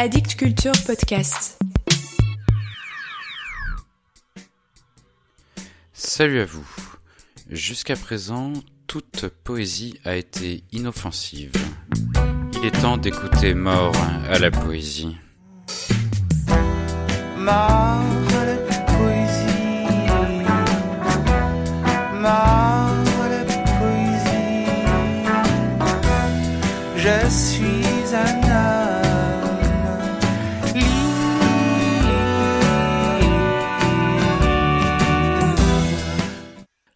Addict Culture Podcast. Salut à vous. Jusqu'à présent, toute poésie a été inoffensive. Il est temps d'écouter mort à la poésie. Mort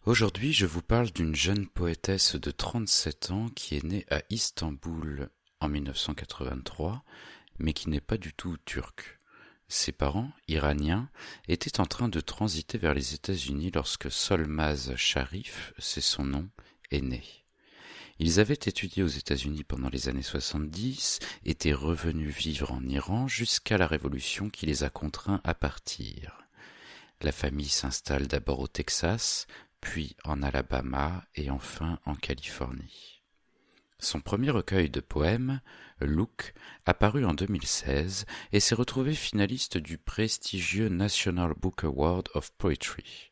Aujourd'hui, je vous parle d'une jeune poétesse de 37 ans qui est née à Istanbul en 1983, mais qui n'est pas du tout turque. Ses parents, iraniens, étaient en train de transiter vers les États-Unis lorsque Solmaz Sharif, c'est son nom, est né. Ils avaient étudié aux États-Unis pendant les années 70, étaient revenus vivre en Iran jusqu'à la révolution qui les a contraints à partir. La famille s'installe d'abord au Texas, puis en Alabama et enfin en Californie. Son premier recueil de poèmes, Look, apparu en 2016 et s'est retrouvé finaliste du prestigieux National Book Award of Poetry.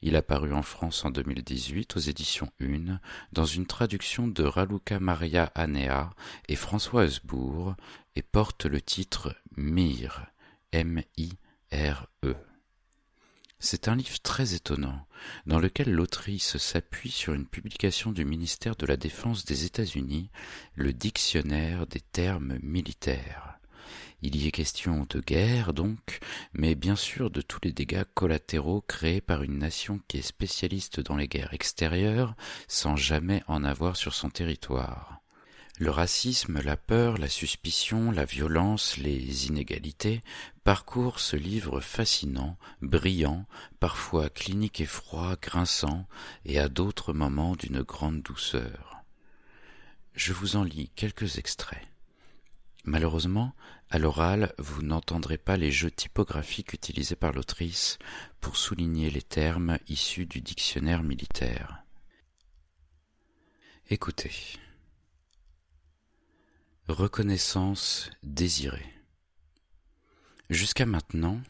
Il a paru en France en 2018 aux éditions Une, dans une traduction de Raluca Maria Anea et François Hesbourg, et porte le titre Mire, M-I-R-E. C'est un livre très étonnant, dans lequel l'autrice s'appuie sur une publication du ministère de la Défense des États-Unis, le Dictionnaire des termes militaires. Il y est question de guerre, donc, mais bien sûr de tous les dégâts collatéraux créés par une nation qui est spécialiste dans les guerres extérieures sans jamais en avoir sur son territoire. Le racisme, la peur, la suspicion, la violence, les inégalités parcourent ce livre fascinant, brillant, parfois clinique et froid, grinçant, et à d'autres moments d'une grande douceur. Je vous en lis quelques extraits. Malheureusement, à l'oral, vous n'entendrez pas les jeux typographiques utilisés par l'autrice pour souligner les termes issus du dictionnaire militaire. Écoutez. Reconnaissance désirée. Jusqu'à maintenant,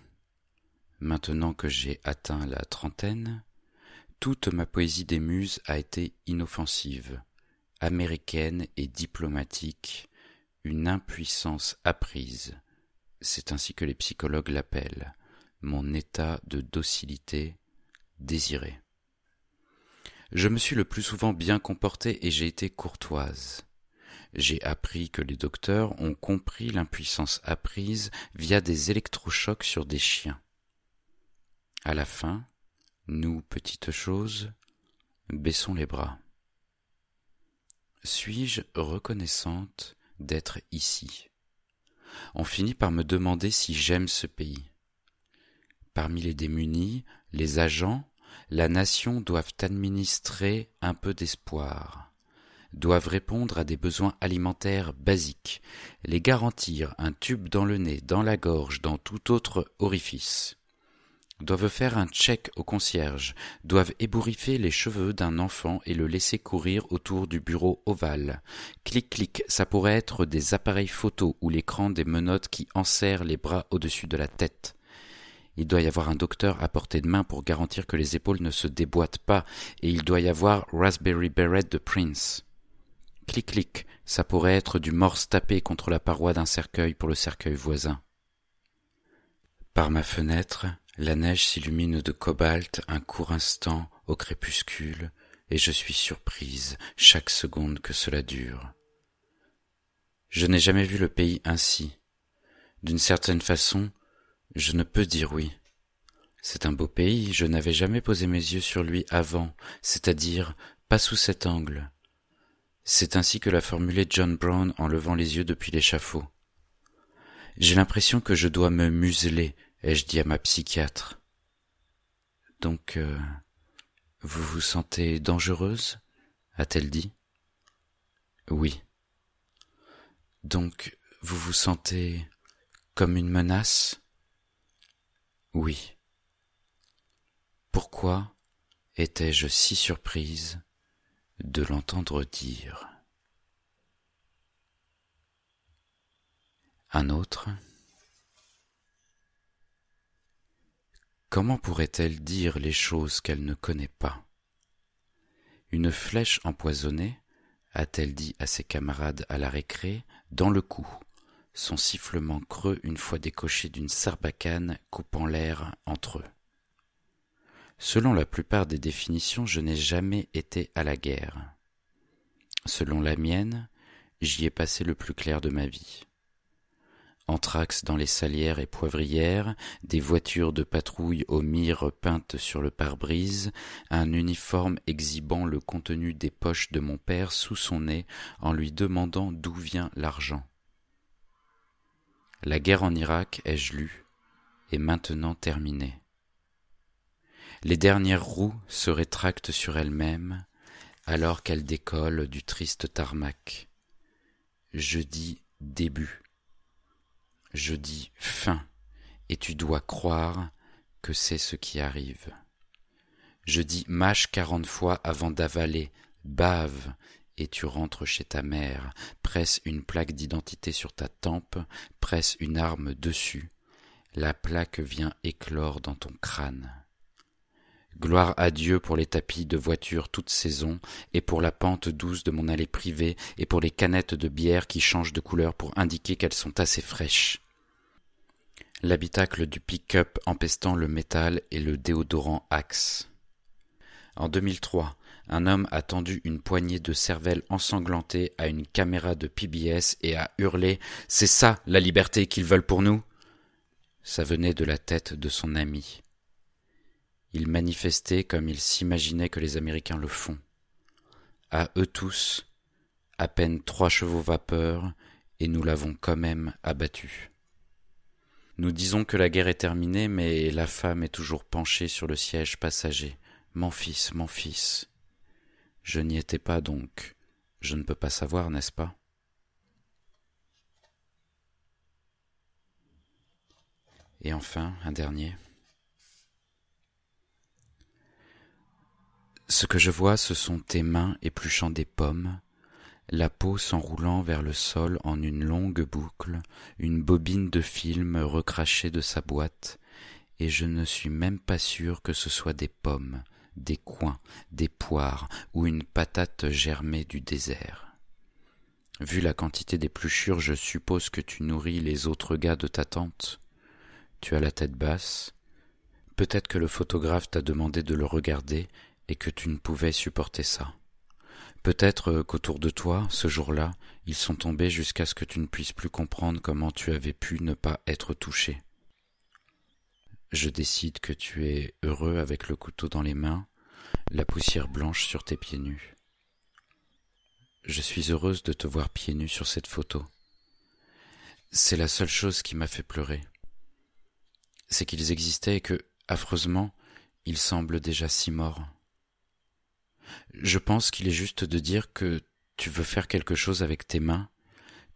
maintenant que j'ai atteint la trentaine, toute ma poésie des muses a été inoffensive, américaine et diplomatique, une impuissance apprise, c'est ainsi que les psychologues l'appellent, mon état de docilité désiré. Je me suis le plus souvent bien comportée et j'ai été courtoise. J'ai appris que les docteurs ont compris l'impuissance apprise via des électrochocs sur des chiens. À la fin, nous, petites choses, baissons les bras. Suis-je reconnaissante d'être ici? On finit par me demander si j'aime ce pays. Parmi les démunis, les agents, la nation doivent administrer un peu d'espoir doivent répondre à des besoins alimentaires basiques, les garantir un tube dans le nez, dans la gorge, dans tout autre orifice, doivent faire un check au concierge, doivent ébouriffer les cheveux d'un enfant et le laisser courir autour du bureau ovale. Clic clic, ça pourrait être des appareils photo ou l'écran des menottes qui enserrent les bras au-dessus de la tête. Il doit y avoir un docteur à portée de main pour garantir que les épaules ne se déboîtent pas, et il doit y avoir Raspberry Beret de Prince. Clic clic, ça pourrait être du morse tapé contre la paroi d'un cercueil pour le cercueil voisin. Par ma fenêtre, la neige s'illumine de cobalt un court instant au crépuscule, et je suis surprise chaque seconde que cela dure. Je n'ai jamais vu le pays ainsi. D'une certaine façon, je ne peux dire oui. C'est un beau pays, je n'avais jamais posé mes yeux sur lui avant, c'est-à-dire pas sous cet angle. C'est ainsi que l'a formulé John Brown en levant les yeux depuis l'échafaud. J'ai l'impression que je dois me museler, ai-je dit à ma psychiatre. Donc, euh, vous vous sentez dangereuse? a-t-elle dit. Oui. Donc, vous vous sentez comme une menace? Oui. Pourquoi étais-je si surprise? De l'entendre dire Un autre. Comment pourrait-elle dire les choses qu'elle ne connaît pas? Une flèche empoisonnée, a-t-elle dit à ses camarades à la récré, dans le cou, son sifflement creux une fois décoché d'une sarbacane coupant l'air entre eux. Selon la plupart des définitions, je n'ai jamais été à la guerre. Selon la mienne, j'y ai passé le plus clair de ma vie. Anthrax dans les salières et poivrières, des voitures de patrouille aux mires peintes sur le pare-brise, un uniforme exhibant le contenu des poches de mon père sous son nez en lui demandant d'où vient l'argent. La guerre en Irak, ai-je lu, est maintenant terminée. Les dernières roues se rétractent sur elles-mêmes alors qu'elles décollent du triste tarmac. Je dis début. Je dis fin, et tu dois croire que c'est ce qui arrive. Je dis mâche quarante fois avant d'avaler, bave, et tu rentres chez ta mère, presse une plaque d'identité sur ta tempe, presse une arme dessus. La plaque vient éclore dans ton crâne. Gloire à Dieu pour les tapis de voiture toute saison, et pour la pente douce de mon allée privée, et pour les canettes de bière qui changent de couleur pour indiquer qu'elles sont assez fraîches. L'habitacle du pick-up empestant le métal et le déodorant Axe. En 2003, un homme a tendu une poignée de cervelle ensanglantée à une caméra de PBS et a hurlé C'est ça la liberté qu'ils veulent pour nous? Ça venait de la tête de son ami. Il manifestait comme il s'imaginait que les Américains le font. À eux tous, à peine trois chevaux vapeur, et nous l'avons quand même abattu. Nous disons que la guerre est terminée, mais la femme est toujours penchée sur le siège passager. Mon fils, mon fils. Je n'y étais pas donc. Je ne peux pas savoir, n'est-ce pas? Et enfin, un dernier. Ce que je vois, ce sont tes mains épluchant des pommes, la peau s'enroulant vers le sol en une longue boucle, une bobine de film recrachée de sa boîte, et je ne suis même pas sûr que ce soit des pommes, des coins, des poires ou une patate germée du désert. Vu la quantité d'épluchures, je suppose que tu nourris les autres gars de ta tante. Tu as la tête basse. Peut-être que le photographe t'a demandé de le regarder et que tu ne pouvais supporter ça. Peut-être qu'autour de toi, ce jour-là, ils sont tombés jusqu'à ce que tu ne puisses plus comprendre comment tu avais pu ne pas être touché. Je décide que tu es heureux avec le couteau dans les mains, la poussière blanche sur tes pieds nus. Je suis heureuse de te voir pieds nus sur cette photo. C'est la seule chose qui m'a fait pleurer. C'est qu'ils existaient et que, affreusement, ils semblent déjà si morts. Je pense qu'il est juste de dire que tu veux faire quelque chose avec tes mains,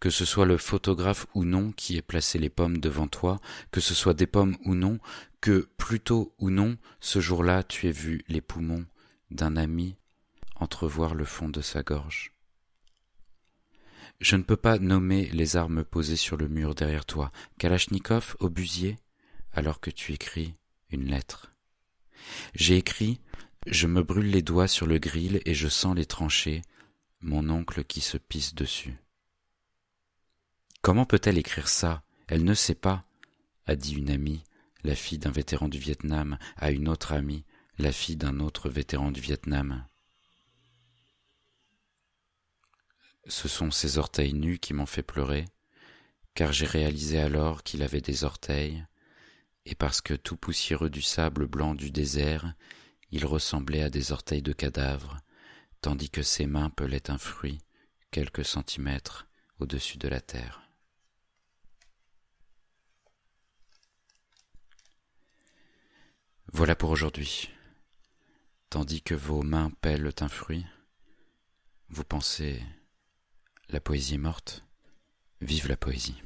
que ce soit le photographe ou non qui ait placé les pommes devant toi, que ce soit des pommes ou non, que plutôt ou non, ce jour-là tu aies vu les poumons d'un ami entrevoir le fond de sa gorge. Je ne peux pas nommer les armes posées sur le mur derrière toi, Kalachnikov, obusier, alors que tu écris une lettre. J'ai écrit je me brûle les doigts sur le grill et je sens les tranchées, mon oncle qui se pisse dessus. Comment peut-elle écrire ça? Elle ne sait pas, a dit une amie, la fille d'un vétéran du Vietnam, à une autre amie, la fille d'un autre vétéran du Vietnam. Ce sont ses orteils nus qui m'ont fait pleurer, car j'ai réalisé alors qu'il avait des orteils, et parce que tout poussiéreux du sable blanc du désert, il ressemblait à des orteils de cadavre, tandis que ses mains pelaient un fruit quelques centimètres au-dessus de la terre. Voilà pour aujourd'hui. Tandis que vos mains pèlent un fruit, vous pensez la poésie est morte. Vive la poésie.